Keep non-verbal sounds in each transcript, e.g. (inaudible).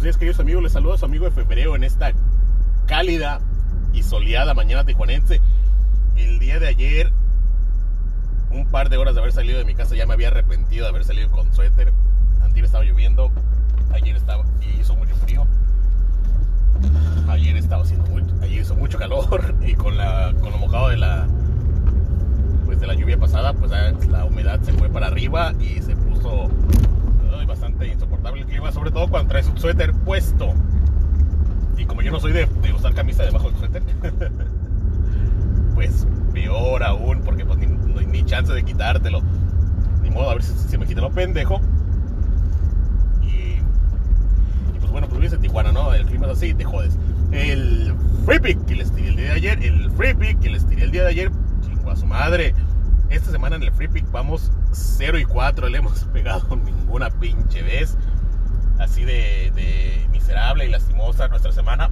buenos días, queridos amigos. Les saluda a su amigo de febrero en esta cálida y soleada mañana tijuanense. El día de ayer, un par de horas de haber salido de mi casa, ya me había arrepentido de haber salido con suéter. Antier estaba lloviendo, ayer estaba y hizo mucho frío. Ayer estaba haciendo mucho, ayer hizo mucho calor (laughs) y con la con lo mojado de la pues de la lluvia pasada, pues la humedad se fue para arriba y se puso insoportable el clima, sobre todo cuando traes un suéter puesto. Y como yo no soy de, usar camisa debajo del suéter, (laughs) pues peor aún, porque pues ni, ni, chance de quitártelo. Ni modo, a ver si, si me quita lo pendejo. Y, pues bueno, pues vives en Tijuana, ¿no? El clima es así, te jodes. El free pick que les tiré el día de ayer, el free pick que les tiré el día de ayer, chingo a su madre. Esta semana en el free pick vamos 0 y 4, le hemos (laughs) pegado ninguna pinche vez. Así de, miserable y lastimosa nuestra semana.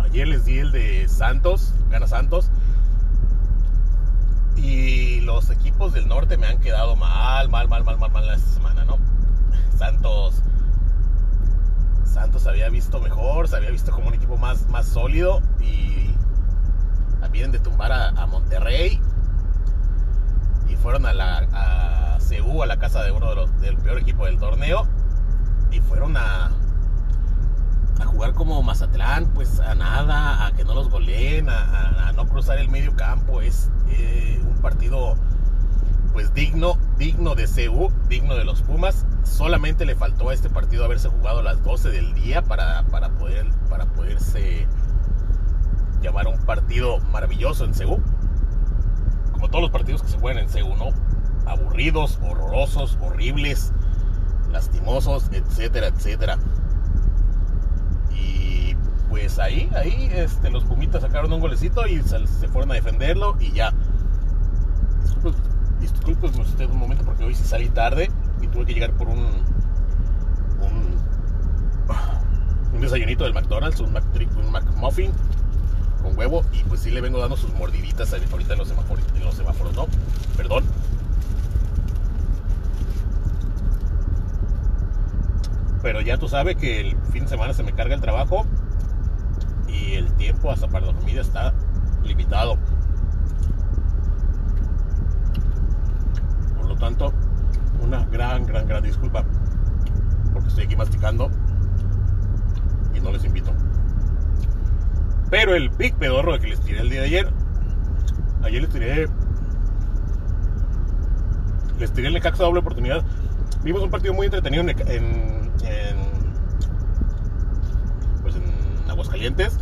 Ayer les di el de Santos, gana Santos. Y los equipos del norte me han quedado mal, mal, mal, mal, mal, mal esta semana, ¿no? Santos. Santos había visto mejor, se había visto como un equipo más, más sólido y vienen de tumbar a, Monterrey fueron a la a CU, a la casa de uno de los del peor equipo del torneo y fueron a a jugar como Mazatlán, pues a nada, a que no los goleen, a, no cruzar el medio campo. Es eh, un partido pues digno, digno de CU, digno de los Pumas. Solamente le faltó a este partido haberse jugado a las 12 del día para, para, poder, para poderse llamar un partido maravilloso en CU. Todos los partidos que se juegan en CU, ¿no? Aburridos, horrorosos, horribles, lastimosos, etcétera, etcétera. Y pues ahí, ahí, este, los Pumitas sacaron un golecito y se, fueron a defenderlo y ya. Disculpen, usted un momento porque hoy sí salí tarde y tuve que llegar por un un, un desayunito del McDonald's, un, un McMuffin con huevo y pues sí le vengo dando sus mordiditas ahorita en los semáforos, en los semáforos ¿no? Perdón. Pero ya tú sabes que el fin de semana se me carga el trabajo y el tiempo hasta para la comida está limitado. Por lo tanto, una gran, gran, gran disculpa porque estoy aquí masticando y no les invito. Pero el pick pedorro que les tiré el día de ayer, ayer les tiré, les tiré el Necaxa doble oportunidad. Vimos un partido muy entretenido en, en, pues en Aguascalientes.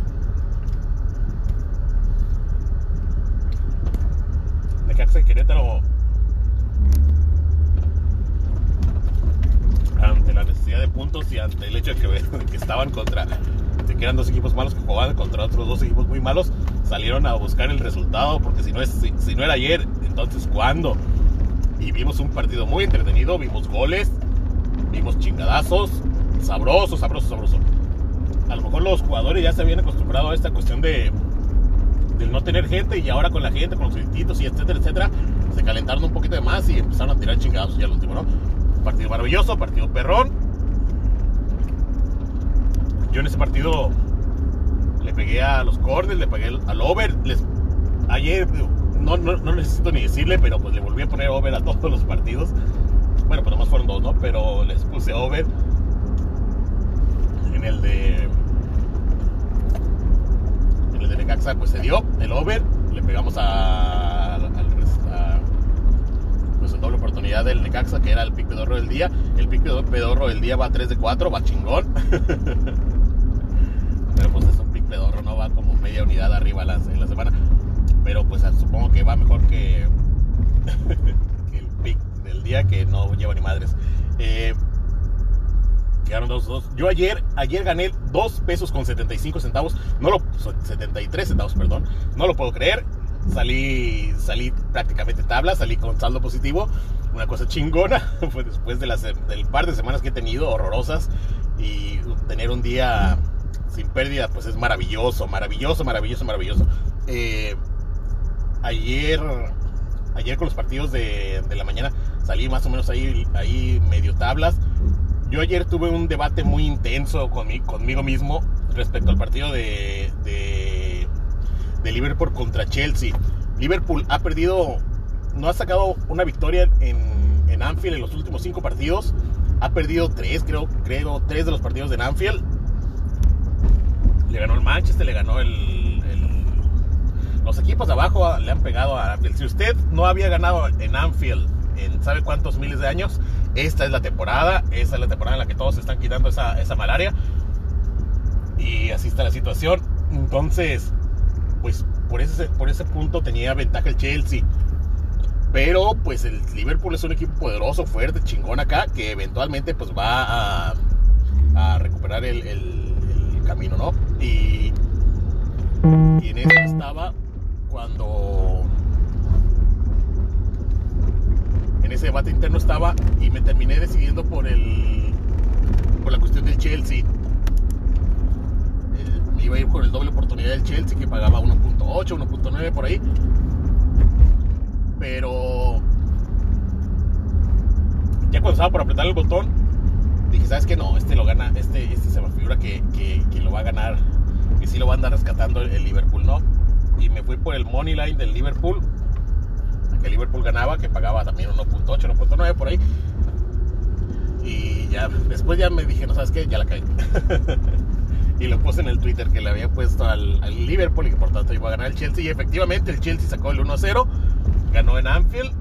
Necaxa y Querétaro ante la necesidad de puntos y ante el hecho de que, (laughs) que estaban contra que eran dos equipos malos que jugaban contra otros dos equipos muy malos, salieron a buscar el resultado, porque si no, es, si, no era ayer, entonces ¿cuándo? Y vimos un partido muy entretenido, vimos goles, vimos chingadazos, sabroso, sabroso, sabroso. A lo mejor los jugadores ya se habían acostumbrado a esta cuestión de del no tener gente y ahora con la gente, con los grititos y etcétera, etcétera, se calentaron un poquito de más y empezaron a tirar chingados ya al último, ¿no? Partido maravilloso, partido perrón, yo en ese partido le pegué a los corners, le pegué al over. Ayer no, no, necesito ni decirle, pero pues le volví a poner over a (laughs) todos los partidos. Bueno, pues nomás fueron dos, ¿no? Pero les puse over. En el de. En el de Necaxa, pues se dio el over. Le pegamos a. pues en doble oportunidad del Necaxa, que era el pick pedorro del día. El pick pedorro del día va 3 de 4, va chingón. (laughs) Pero pues es un pick pedorro, no va como media unidad arriba en la semana. Pero pues supongo que va mejor (laughs) que, el pick del día que no lleva ni madres. Eh, quedaron dos, dos. Yo ayer, ayer gané 2 pesos con 75 centavos. No lo, 73 centavos, perdón. No lo puedo creer. Salí, salí prácticamente tabla, salí con saldo positivo. Una cosa chingona. (laughs) Fue después de las, del par de semanas que he tenido horrorosas. Y tener un día sin pérdida, pues es maravilloso, maravilloso, maravilloso, maravilloso. Eh, ayer, ayer con los partidos de, la mañana salí más o menos ahí, ahí medio tablas. Yo ayer tuve un debate muy intenso conmigo mismo respecto al partido de, de, de Liverpool contra Chelsea. Liverpool ha perdido, no ha sacado una victoria en, en Anfield en los últimos cinco partidos. Ha perdido tres, creo, creo, tres de los partidos de Anfield. Le ganó el Manchester, le ganó el, los equipos de abajo le han pegado a Anfield. Si usted no había ganado en Anfield en sabe cuántos miles de años, esta es la temporada, esta es la temporada en la que todos se están quitando esa, esa malaria. Y así está la situación. Entonces, pues por ese, por ese punto tenía ventaja el Chelsea. Pero pues el Liverpool es un equipo poderoso, fuerte, chingón acá, que eventualmente pues va a, recuperar el, camino, ¿no? Y, en eso estaba cuando en ese debate interno estaba y me terminé decidiendo por el por la cuestión del Chelsea. me iba a ir por el doble oportunidad del Chelsea que pagaba 1.8, 1.9 por ahí. Pero ya cuando estaba por apretar el botón, dije, ¿sabes qué? No, este lo gana, este, este se me figura que, que, lo va a ganar, que sí lo va a andar rescatando el Liverpool, ¿no? Y me fui por el money line del Liverpool que Liverpool ganaba, que pagaba también 1.8, 1.9 por ahí. Y ya, después ya me dije, no sabes qué, ya la caí. (laughs) y lo puse en el Twitter que le había puesto al, Liverpool y que por tanto iba a ganar el Chelsea. Y efectivamente el Chelsea sacó el 1-0, ganó en Anfield.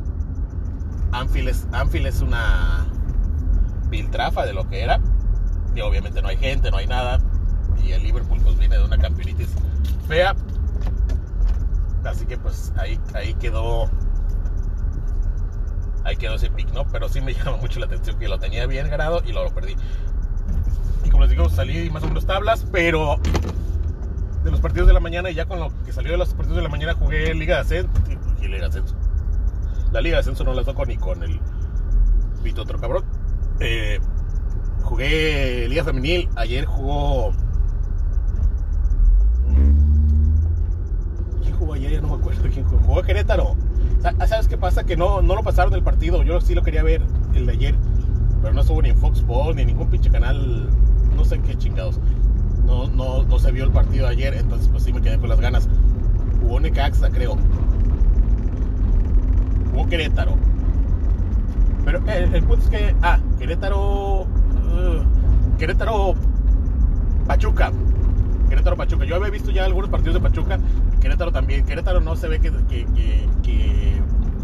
Anfield es, Anfield es una piltrafa de lo que era. Y obviamente no hay gente, no hay nada. Y el Liverpool pues viene de una campeonitis fea. Así que pues ahí, ahí quedó ahí quedó ese pick, ¿no? Pero sí me (laughs) llama mucho la atención que lo tenía bien ganado y lo, perdí. Y como les digo, salí más o menos tablas, pero de los partidos de la mañana y ya con lo que salió de los partidos de la mañana jugué Liga de Ascenso. Y Liga de Ascenso. La Liga de Ascenso no la toco ni con el pito otro cabrón. Eh, jugué Liga Femenil. Ayer jugó. Jugó ayer? Ya no me acuerdo quién jugó. Jugó Querétaro. ¿Sabes qué pasa? Que no, no lo pasaron del partido. Yo sí lo quería ver el de ayer. Pero no estuvo ni en Fox Sports ni en ningún pinche canal. No sé qué chingados. No, no, no se vio el partido de ayer. Entonces, pues sí me quedé con las ganas. Jugó Necaxa, creo. Jugó Querétaro. Pero eh, el, punto es que. Ah, Querétaro. Uh, Querétaro. Pachuca. Querétaro Pachuca. Yo había visto ya algunos partidos de Pachuca. Querétaro también. Querétaro no se ve que,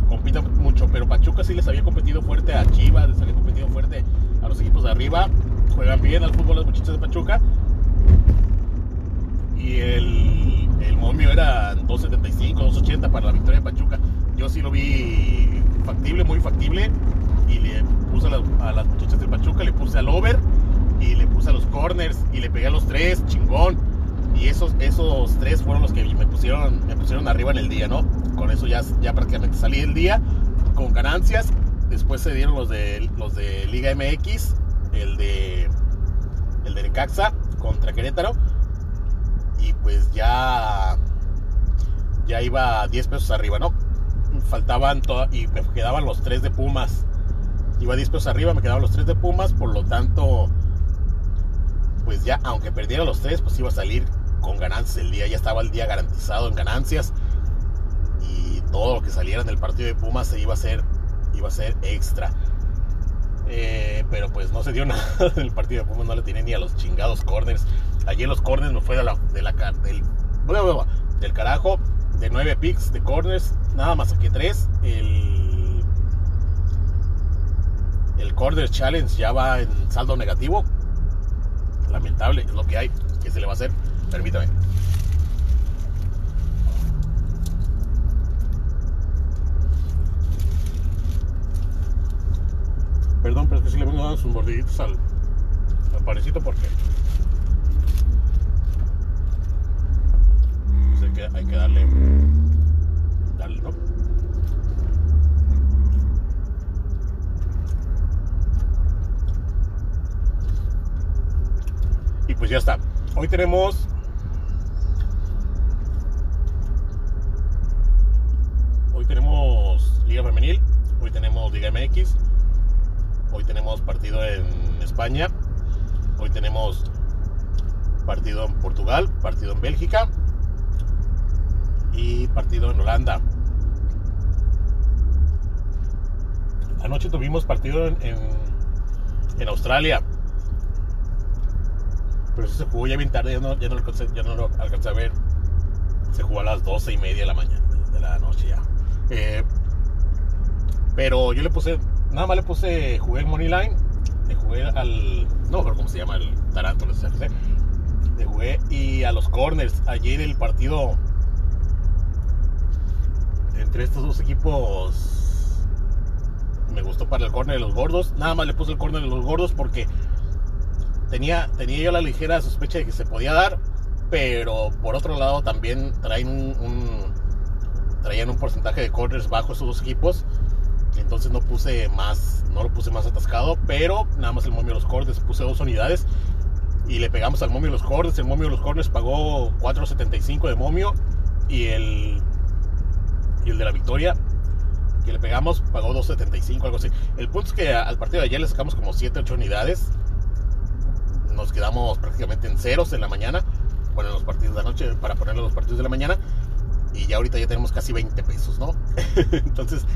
compita mucho, pero Pachuca sí les había competido fuerte a Chivas, les había competido fuerte a los equipos de arriba. Juegan bien al fútbol los muchachos de Pachuca. Y el, el momio era 2.75, 2.80 para la victoria de Pachuca. Yo sí lo vi factible, muy factible. Y le puse a, a las muchachas de Pachuca, le puse al over y le puse a los corners y le pegué a los tres, chingón y esos, esos tres fueron los que me pusieron, me pusieron arriba en el día, ¿no? Con eso ya, ya prácticamente salí el día con ganancias. Después se dieron los de, los de Liga MX, el de, el de Necaxa contra Querétaro. Y pues ya, ya iba 10 pesos arriba, ¿no? Faltaban y me quedaban los tres de Pumas. Iba 10 pesos arriba, me quedaban los tres de Pumas, por lo tanto, pues ya, aunque perdiera los tres, pues iba a salir con ganancias el día, ya estaba el día garantizado en ganancias y todo lo que saliera del partido de Pumas se iba a hacer, iba a ser extra. Eh, pero pues no se dio (laughs) nada del partido de Pumas, no le tiene ni a los chingados corners. Ayer los corners me fue de la, de la del, del carajo, de 9 picks de corners, nada más que 3. El, el corner challenge ya va en saldo negativo. Lamentable, es lo que hay, que se le va a hacer. Permítame. Perdón, pero es que si le vengo dando sus mordiditos al, al parecito porque hay, que, hay que darle, darle, ¿no? Y pues ya está. Hoy tenemos tenemos Femenil, hoy tenemos Liga MX, hoy tenemos partido en España. Hoy tenemos partido en Portugal, partido en Bélgica y partido en Holanda. Anoche tuvimos partido en, en, Australia. Pero eso se jugó ya bien tarde, ya no, lo, alcancé, a ver. Se jugó a las 12 y media de la mañana, de la noche ya. Eh, pero yo le puse, nada más le puse, jugué el Money Line, le jugué al, no me cómo se llama, el no sé, le jugué y a los corners. Ayer el partido entre estos dos equipos me gustó para el corner de los gordos. Nada más le puse el corner de los gordos porque tenía, tenía yo la ligera sospecha de que se podía dar, pero por otro lado también traen un, traían un porcentaje de corners bajo esos dos equipos. Entonces no puse más, no lo puse más atascado, pero nada más el momio de los corners puse dos unidades y le pegamos al momio de los corners. El momio de los corners pagó 4.75 de momio y el y el de la victoria que le pegamos pagó 2.75, algo así. El punto es que al partido de ayer le sacamos como 7, 8 unidades. Nos quedamos prácticamente en ceros en la mañana. Bueno, en los partidos de la noche para ponerle los partidos de la mañana. Y ya ahorita ya tenemos casi 20 pesos, ¿no? (laughs) Entonces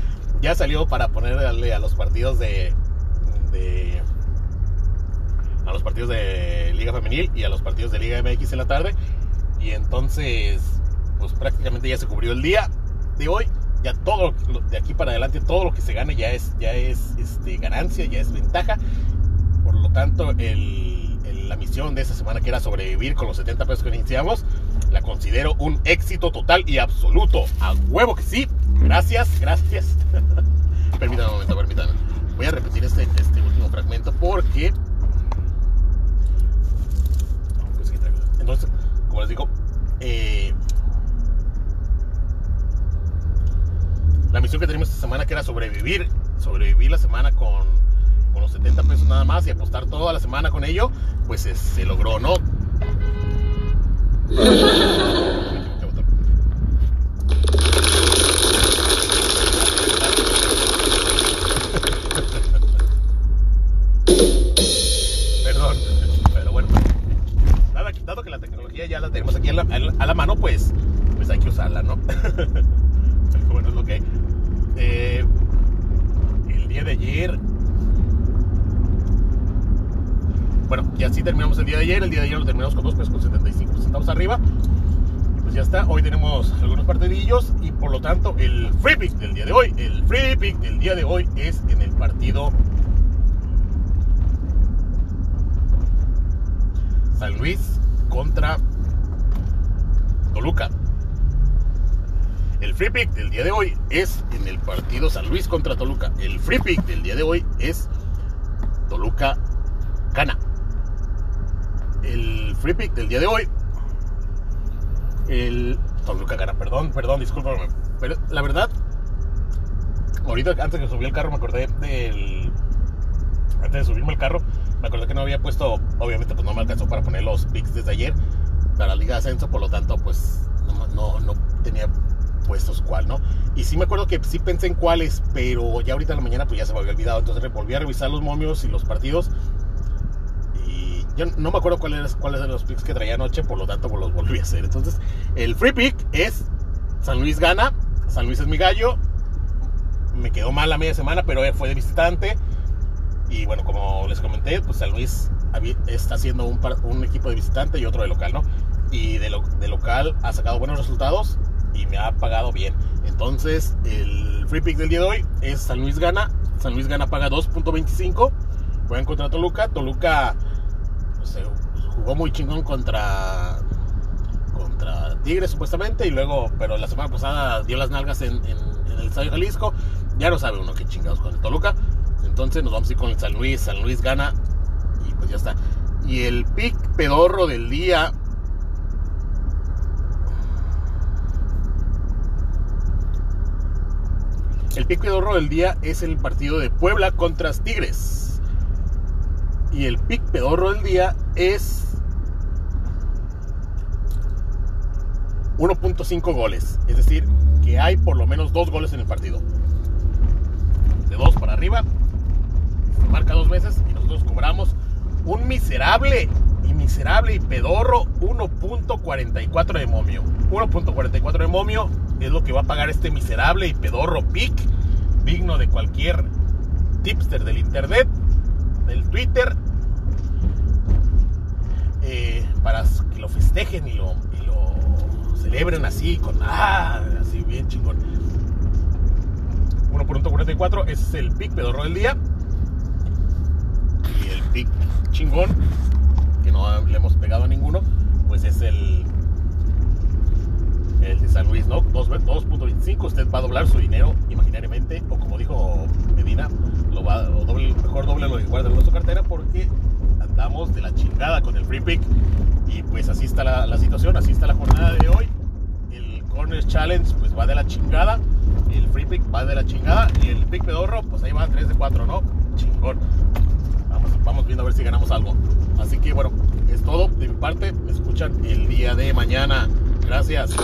ya salió para ponerle a los partidos de, a los partidos de Liga Femenil y a los partidos de Liga MX en la tarde. Y entonces, pues prácticamente ya se cubrió el día de hoy, ya todo de aquí para adelante, todo lo que se gane ya es, ya es este, ganancia, ya es ventaja. Por lo tanto, la misión de esta semana, que era sobrevivir con los 70 pesos que iniciamos, la considero un éxito total y absoluto. A huevo que sí. Gracias, gracias. (laughs) permítanme un momento, permítanme. Voy a repetir este, este último fragmento porque. Entonces, como les digo, eh, la misión que tenemos esta semana que era sobrevivir, sobrevivir la semana con, con los 70 pesos nada más y apostar toda la semana con ello, pues se, logró, ¿no? (laughs) Bueno, y así terminamos el día de ayer. El día de ayer lo terminamos con 2 pesos con 75 centavos arriba. Y pues ya está. Hoy tenemos algunos partidillos. Y por lo tanto, el free pick del día de hoy. El free pick del día de hoy es en el partido San Luis contra Toluca. El free pick del día de hoy es en el partido San Luis contra Toluca. El free pick del día de hoy es Toluca gana. El free pick del día de hoy. El Toluca gana, perdón, perdón, discúlpame. Pero la verdad, ahorita antes de subí el carro me acordé del. Antes de subirme al carro, me acordé que no había puesto. Obviamente, pues no me alcanzó para poner los picks desde ayer para la Liga de Ascenso, por lo tanto, pues no, no tenía puestos cuál, ¿no? Y sí me acuerdo que sí pensé en cuáles, pero ya ahorita en la mañana pues ya se me había olvidado. Entonces volví a revisar los momios y los partidos. Yo no me acuerdo cuáles cuáles eran los picks que traía anoche, por lo tanto pues los volví a hacer. Entonces, el free pick es San Luis gana. San Luis es mi gallo. Me quedó mal la media semana, pero fue de visitante. Y bueno, como les comenté, pues San Luis está haciendo un, equipo de visitante y otro de local, ¿no? Y de, de local ha sacado buenos resultados y me ha pagado bien. Entonces, el free pick del día de hoy es San Luis gana. San Luis gana paga 2.25. Juegan contra Toluca. Toluca pues, jugó muy chingón contra contra Tigres supuestamente y luego, pero la semana pasada dio las nalgas en, el Estadio Jalisco. Ya no sabe uno qué chingados con el Toluca. Entonces nos vamos a ir con el San Luis. San Luis gana y pues ya está. Y el pick pedorro del día El pick pedorro del día es el partido de Puebla contra Tigres. Y el pick pedorro del día es 1.5 goles. Es decir, que hay por lo menos dos goles en el partido. De dos para arriba. marca dos veces y nosotros cobramos un miserable y miserable y pedorro 1.44 de momio. 1.44 de momio es lo que va a pagar este miserable y pedorro pic, digno de cualquier tipster del internet, del Twitter, eh, para que lo festejen y lo, y celebren así, con ah, así bien chingón. 1.44 es el pic pedorro del día. Y el pic chingón, que no le hemos pegado a ninguno, pues es el el de San Luis, ¿no? 2.25, usted va a doblar su dinero imaginariamente, o como dijo Medina, lo va, o doble, mejor doble lo guárdalo en su cartera porque andamos de la chingada con el free pick. Y pues así está la, la situación, así está la jornada de hoy. El Corner Challenge pues va de la chingada, el free pick va de la chingada y el pick pedorro pues ahí va 3 de 4, ¿no? Chingón. Vamos, vamos viendo a ver si ganamos algo. Así que bueno, es todo de mi parte. Me escuchan el día de mañana. Gracias.